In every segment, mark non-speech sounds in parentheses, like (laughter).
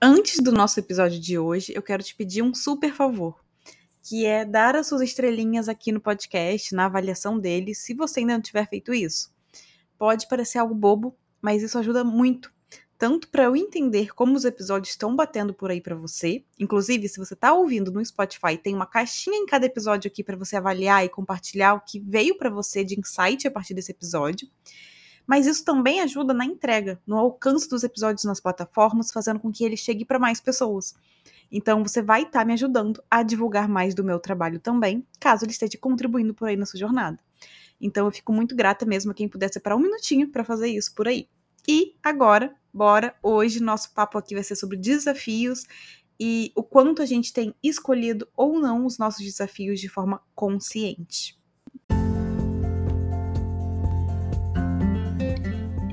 Antes do nosso episódio de hoje, eu quero te pedir um super favor, que é dar as suas estrelinhas aqui no podcast, na avaliação dele, se você ainda não tiver feito isso. Pode parecer algo bobo, mas isso ajuda muito, tanto para eu entender como os episódios estão batendo por aí para você. Inclusive, se você está ouvindo no Spotify, tem uma caixinha em cada episódio aqui para você avaliar e compartilhar o que veio para você de insight a partir desse episódio mas isso também ajuda na entrega, no alcance dos episódios nas plataformas, fazendo com que ele chegue para mais pessoas. Então você vai estar tá me ajudando a divulgar mais do meu trabalho também, caso ele esteja contribuindo por aí na sua jornada. Então eu fico muito grata mesmo a quem puder separar um minutinho para fazer isso por aí. E agora, bora, hoje nosso papo aqui vai ser sobre desafios e o quanto a gente tem escolhido ou não os nossos desafios de forma consciente.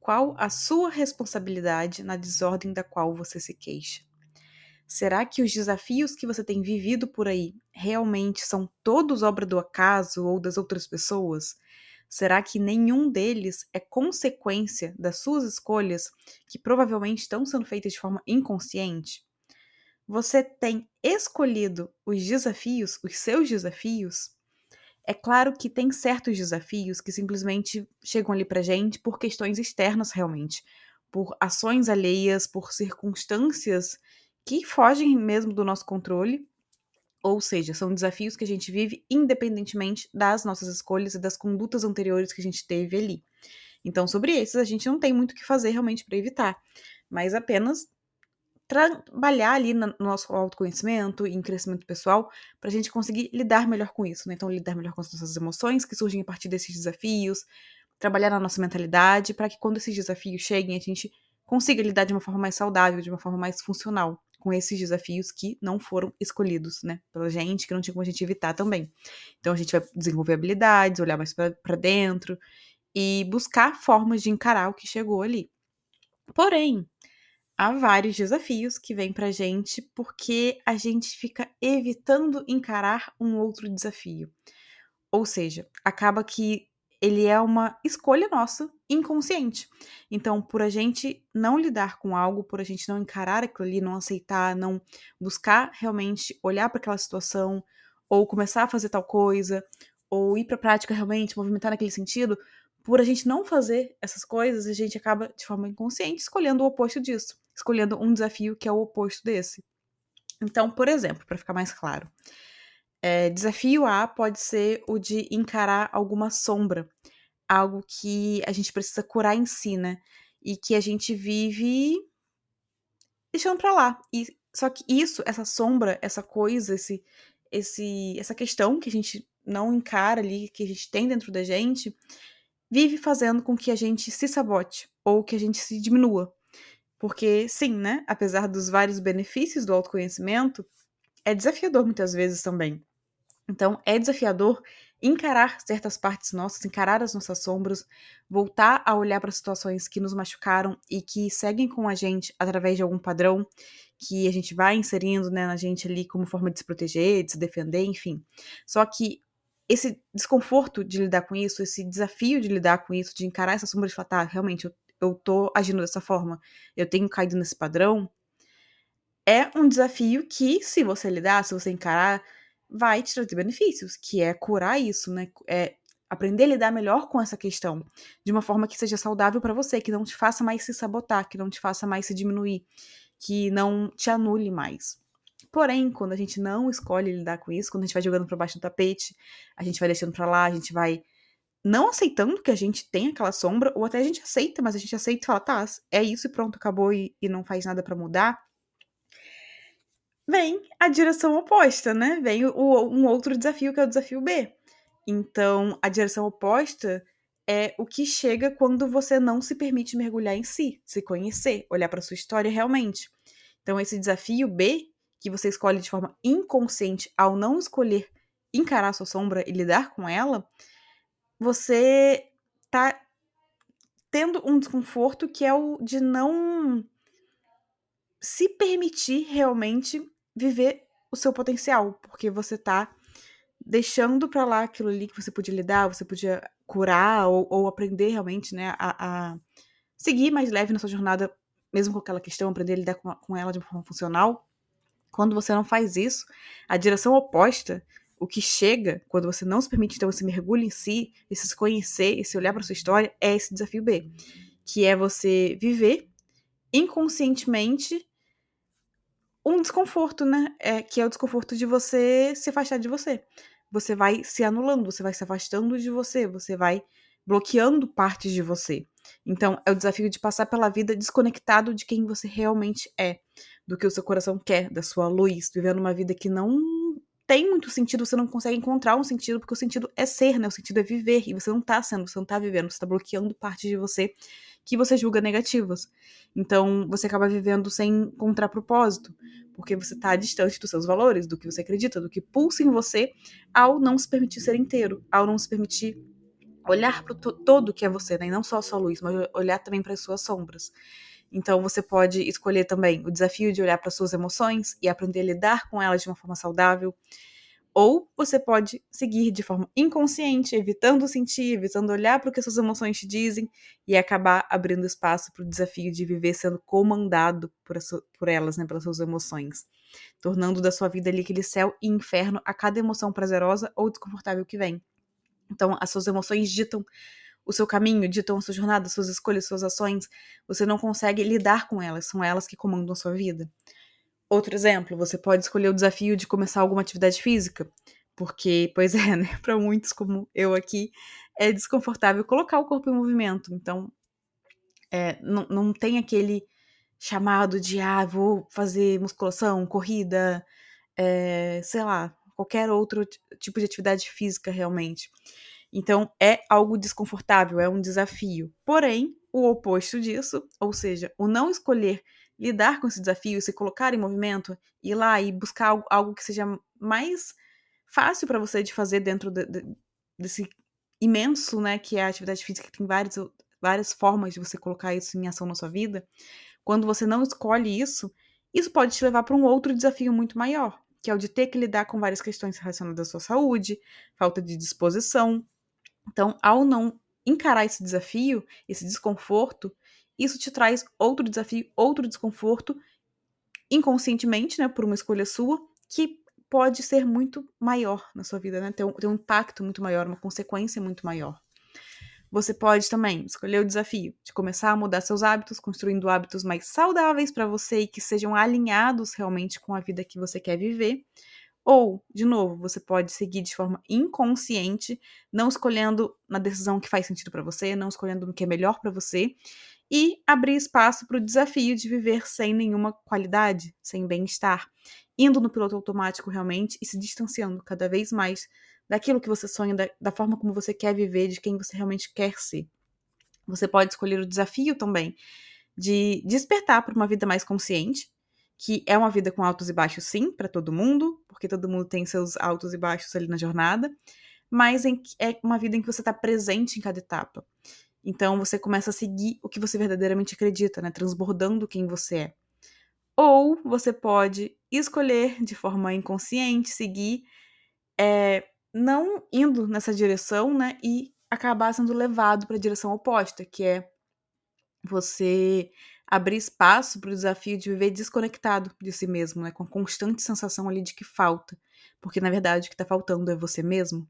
qual a sua responsabilidade na desordem da qual você se queixa? Será que os desafios que você tem vivido por aí realmente são todos obra do acaso ou das outras pessoas? Será que nenhum deles é consequência das suas escolhas que provavelmente estão sendo feitas de forma inconsciente? Você tem escolhido os desafios, os seus desafios? É claro que tem certos desafios que simplesmente chegam ali pra gente por questões externas realmente, por ações alheias, por circunstâncias que fogem mesmo do nosso controle. Ou seja, são desafios que a gente vive independentemente das nossas escolhas e das condutas anteriores que a gente teve ali. Então, sobre esses, a gente não tem muito o que fazer realmente para evitar, mas apenas trabalhar ali no nosso autoconhecimento e em crescimento pessoal para a gente conseguir lidar melhor com isso, né? Então, lidar melhor com as nossas emoções que surgem a partir desses desafios, trabalhar na nossa mentalidade para que quando esses desafios cheguem, a gente consiga lidar de uma forma mais saudável, de uma forma mais funcional com esses desafios que não foram escolhidos, né, pela gente, que não tinha como a gente evitar também. Então, a gente vai desenvolver habilidades, olhar mais para dentro e buscar formas de encarar o que chegou ali. Porém, há vários desafios que vêm pra gente porque a gente fica evitando encarar um outro desafio. Ou seja, acaba que ele é uma escolha nossa inconsciente. Então, por a gente não lidar com algo, por a gente não encarar aquilo ali, não aceitar, não buscar realmente olhar para aquela situação, ou começar a fazer tal coisa, ou ir para a prática realmente, movimentar naquele sentido, por a gente não fazer essas coisas, a gente acaba de forma inconsciente escolhendo o oposto disso escolhendo um desafio que é o oposto desse. Então, por exemplo, para ficar mais claro, é, desafio A pode ser o de encarar alguma sombra, algo que a gente precisa curar em si, né? E que a gente vive deixando para lá. E só que isso, essa sombra, essa coisa, esse, esse, essa questão que a gente não encara ali, que a gente tem dentro da gente, vive fazendo com que a gente se sabote ou que a gente se diminua. Porque, sim, né? Apesar dos vários benefícios do autoconhecimento, é desafiador muitas vezes também. Então, é desafiador encarar certas partes nossas, encarar as nossas sombras, voltar a olhar para situações que nos machucaram e que seguem com a gente através de algum padrão que a gente vai inserindo né, na gente ali como forma de se proteger, de se defender, enfim. Só que esse desconforto de lidar com isso, esse desafio de lidar com isso, de encarar essa sombra e falar, tá, realmente, eu eu tô agindo dessa forma, eu tenho caído nesse padrão, é um desafio que, se você lidar, se você encarar, vai te trazer benefícios, que é curar isso, né? É aprender a lidar melhor com essa questão, de uma forma que seja saudável para você, que não te faça mais se sabotar, que não te faça mais se diminuir, que não te anule mais. Porém, quando a gente não escolhe lidar com isso, quando a gente vai jogando para baixo do tapete, a gente vai deixando para lá, a gente vai não aceitando que a gente tem aquela sombra, ou até a gente aceita, mas a gente aceita e fala, tá, é isso e pronto, acabou e, e não faz nada para mudar. Vem a direção oposta, né? Vem o, um outro desafio, que é o desafio B. Então, a direção oposta é o que chega quando você não se permite mergulhar em si, se conhecer, olhar para sua história realmente. Então, esse desafio B, que você escolhe de forma inconsciente ao não escolher encarar sua sombra e lidar com ela, você tá tendo um desconforto que é o de não se permitir realmente viver o seu potencial, porque você tá deixando para lá aquilo ali que você podia lidar, você podia curar ou, ou aprender realmente, né, a, a, seguir mais leve na sua jornada, mesmo com aquela questão, aprender a lidar com, com ela de uma forma funcional. Quando você não faz isso, a direção oposta, o que chega quando você não se permite, então, você mergulha em si, esse se conhecer, esse olhar para sua história, é esse desafio B, que é você viver inconscientemente um desconforto, né? É, que é o desconforto de você se afastar de você. Você vai se anulando, você vai se afastando de você, você vai bloqueando partes de você. Então, é o desafio de passar pela vida desconectado de quem você realmente é, do que o seu coração quer, da sua luz, vivendo uma vida que não tem muito sentido, você não consegue encontrar um sentido, porque o sentido é ser, né? O sentido é viver, e você não tá sendo, você não tá vivendo, você tá bloqueando partes de você que você julga negativas. Então, você acaba vivendo sem encontrar propósito, porque você tá distante dos seus valores, do que você acredita, do que pulsa em você, ao não se permitir ser inteiro, ao não se permitir olhar para todo que é você, né? E não só a sua luz, mas olhar também para as suas sombras. Então você pode escolher também o desafio de olhar para suas emoções e aprender a lidar com elas de uma forma saudável. Ou você pode seguir de forma inconsciente, evitando sentir, evitando olhar para o que suas emoções te dizem e acabar abrindo espaço para o desafio de viver sendo comandado por, por elas, né, pelas suas emoções, tornando da sua vida ali aquele céu e inferno a cada emoção prazerosa ou desconfortável que vem. Então, as suas emoções ditam o seu caminho, ditam a sua jornada, suas escolhas, suas ações, você não consegue lidar com elas, são elas que comandam a sua vida. Outro exemplo, você pode escolher o desafio de começar alguma atividade física, porque, (laughs) pois é, né, para muitos como eu aqui, é desconfortável colocar o corpo em movimento. Então, é, não, não tem aquele chamado de, ah, vou fazer musculação, corrida, é, sei lá, qualquer outro tipo de atividade física realmente. Então é algo desconfortável, é um desafio. Porém, o oposto disso, ou seja, o não escolher lidar com esse desafio, se colocar em movimento, ir lá e buscar algo, algo que seja mais fácil para você de fazer dentro de, de, desse imenso, né, que é a atividade física, que tem várias, várias formas de você colocar isso em ação na sua vida. Quando você não escolhe isso, isso pode te levar para um outro desafio muito maior, que é o de ter que lidar com várias questões relacionadas à sua saúde, falta de disposição, então, ao não encarar esse desafio, esse desconforto, isso te traz outro desafio, outro desconforto, inconscientemente, né, por uma escolha sua, que pode ser muito maior na sua vida, né? Ter um, ter um impacto muito maior, uma consequência muito maior. Você pode também escolher o desafio de começar a mudar seus hábitos, construindo hábitos mais saudáveis para você e que sejam alinhados realmente com a vida que você quer viver. Ou, de novo, você pode seguir de forma inconsciente, não escolhendo na decisão que faz sentido para você, não escolhendo no que é melhor para você, e abrir espaço para o desafio de viver sem nenhuma qualidade, sem bem-estar, indo no piloto automático realmente e se distanciando cada vez mais daquilo que você sonha, da, da forma como você quer viver, de quem você realmente quer ser. Você pode escolher o desafio também de despertar para uma vida mais consciente, que é uma vida com altos e baixos, sim, para todo mundo, porque todo mundo tem seus altos e baixos ali na jornada, mas em, é uma vida em que você está presente em cada etapa. Então você começa a seguir o que você verdadeiramente acredita, né? Transbordando quem você é. Ou você pode escolher de forma inconsciente, seguir, é, não indo nessa direção, né? E acabar sendo levado para a direção oposta, que é você abrir espaço para o desafio de viver desconectado de si mesmo, né? Com a constante sensação ali de que falta. Porque, na verdade, o que está faltando é você mesmo.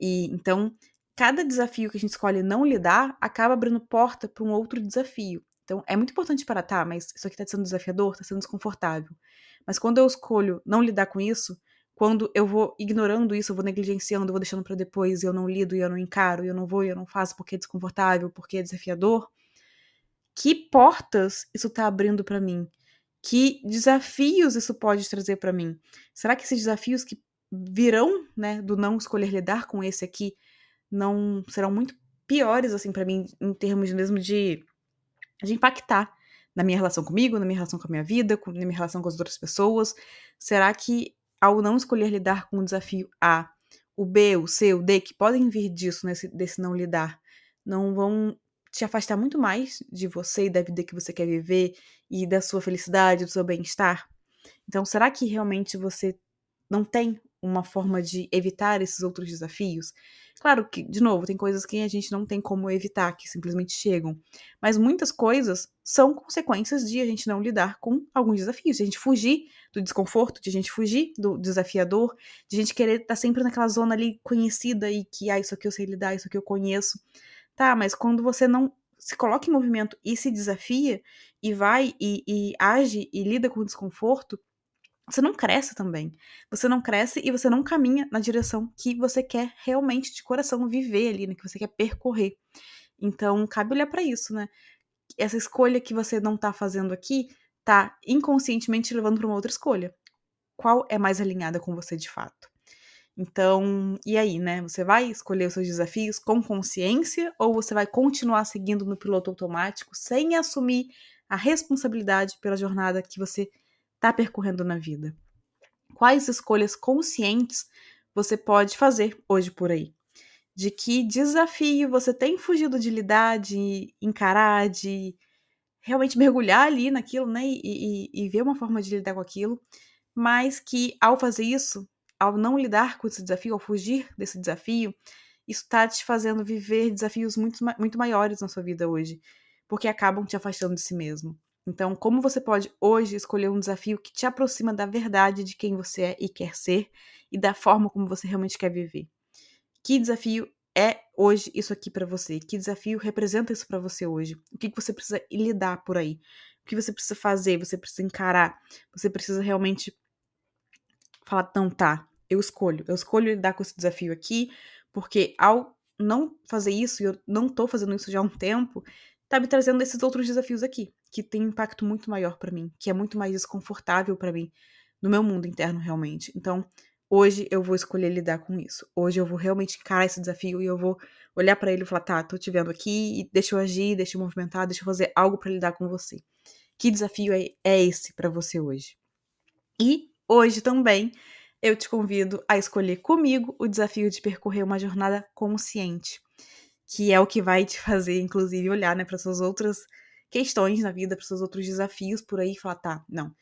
E então, cada desafio que a gente escolhe não lidar acaba abrindo porta para um outro desafio. Então, é muito importante para tá, mas isso aqui está sendo desafiador, está sendo desconfortável. Mas quando eu escolho não lidar com isso, quando eu vou ignorando isso, eu vou negligenciando, eu vou deixando para depois, eu não lido, eu não encaro, eu não vou, e eu não faço porque é desconfortável, porque é desafiador, que portas isso está abrindo para mim? Que desafios isso pode trazer para mim? Será que esses desafios que virão, né, do não escolher lidar com esse aqui, não serão muito piores assim para mim em termos mesmo de de impactar na minha relação comigo, na minha relação com a minha vida, na minha relação com as outras pessoas? Será que ao não escolher lidar com o desafio A, o B, o C, o D, que podem vir disso, nesse, desse não lidar, não vão te afastar muito mais de você e da vida que você quer viver e da sua felicidade, do seu bem-estar? Então, será que realmente você não tem uma forma de evitar esses outros desafios? Claro que, de novo, tem coisas que a gente não tem como evitar, que simplesmente chegam. Mas muitas coisas são consequências de a gente não lidar com alguns desafios, de a gente fugir do desconforto, de a gente fugir do desafiador, de a gente querer estar sempre naquela zona ali conhecida e que, ah, isso aqui eu sei lidar, isso aqui eu conheço. Tá, mas quando você não se coloca em movimento e se desafia, e vai e, e age e lida com o desconforto, você não cresce também. Você não cresce e você não caminha na direção que você quer realmente de coração viver ali, né? Que você quer percorrer. Então, cabe olhar para isso, né? Essa escolha que você não tá fazendo aqui tá inconscientemente levando para uma outra escolha. Qual é mais alinhada com você de fato? Então, e aí, né? Você vai escolher os seus desafios com consciência ou você vai continuar seguindo no piloto automático sem assumir a responsabilidade pela jornada que você está percorrendo na vida? Quais escolhas conscientes você pode fazer hoje por aí? De que desafio você tem fugido de lidar, de encarar, de realmente mergulhar ali naquilo, né? E, e, e ver uma forma de lidar com aquilo, mas que ao fazer isso, ao não lidar com esse desafio, ao fugir desse desafio, isso está te fazendo viver desafios muito, muito maiores na sua vida hoje, porque acabam te afastando de si mesmo. Então, como você pode hoje escolher um desafio que te aproxima da verdade de quem você é e quer ser e da forma como você realmente quer viver? Que desafio é hoje isso aqui para você? Que desafio representa isso para você hoje? O que, que você precisa lidar por aí? O que você precisa fazer? Você precisa encarar? Você precisa realmente falar, não, tá, eu escolho. Eu escolho lidar com esse desafio aqui, porque ao não fazer isso, e eu não tô fazendo isso já há um tempo, tá me trazendo esses outros desafios aqui, que tem um impacto muito maior para mim, que é muito mais desconfortável para mim no meu mundo interno realmente. Então, hoje eu vou escolher lidar com isso. Hoje eu vou realmente encarar esse desafio e eu vou olhar para ele e falar: "Tá, tô te vendo aqui, e deixa eu agir, deixa eu movimentar, deixa eu fazer algo para lidar com você". Que desafio é, é esse para você hoje? E hoje também eu te convido a escolher comigo o desafio de percorrer uma jornada consciente que é o que vai te (laughs) fazer, inclusive, olhar né, para suas outras questões na vida, para seus outros desafios por aí e falar, tá, não,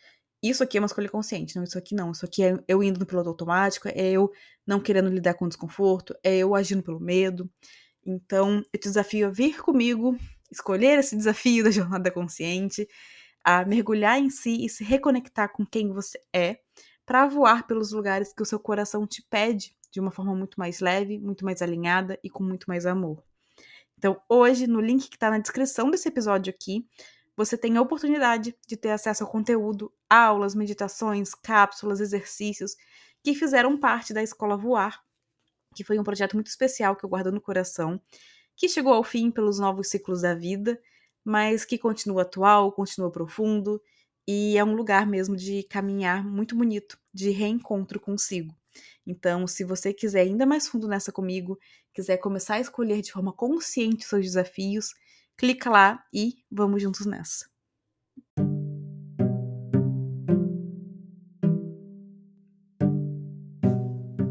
isso aqui é uma escolha consciente, não, isso aqui não, isso aqui é eu indo no piloto automático, é eu não querendo lidar com o desconforto, é eu agindo pelo medo. Então, eu te desafio a vir comigo, escolher esse desafio da (laughs) jornada consciente, a mergulhar em si e se reconectar com quem você é, para voar pelos lugares que o seu coração te pede de uma forma muito mais leve, muito mais alinhada e com muito mais amor. Então, hoje, no link que está na descrição desse episódio aqui, você tem a oportunidade de ter acesso ao conteúdo, aulas, meditações, cápsulas, exercícios que fizeram parte da Escola Voar, que foi um projeto muito especial que eu guardo no coração, que chegou ao fim pelos novos ciclos da vida, mas que continua atual, continua profundo e é um lugar mesmo de caminhar muito bonito, de reencontro consigo. Então, se você quiser ainda mais fundo nessa comigo, quiser começar a escolher de forma consciente seus desafios, clica lá e vamos juntos nessa.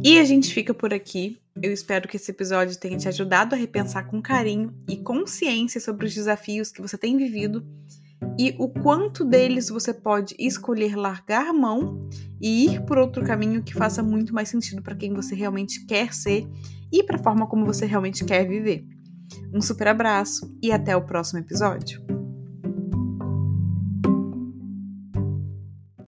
E a gente fica por aqui. Eu espero que esse episódio tenha te ajudado a repensar com carinho e consciência sobre os desafios que você tem vivido e o quanto deles você pode escolher largar mão e ir por outro caminho que faça muito mais sentido para quem você realmente quer ser e para a forma como você realmente quer viver. Um super abraço e até o próximo episódio.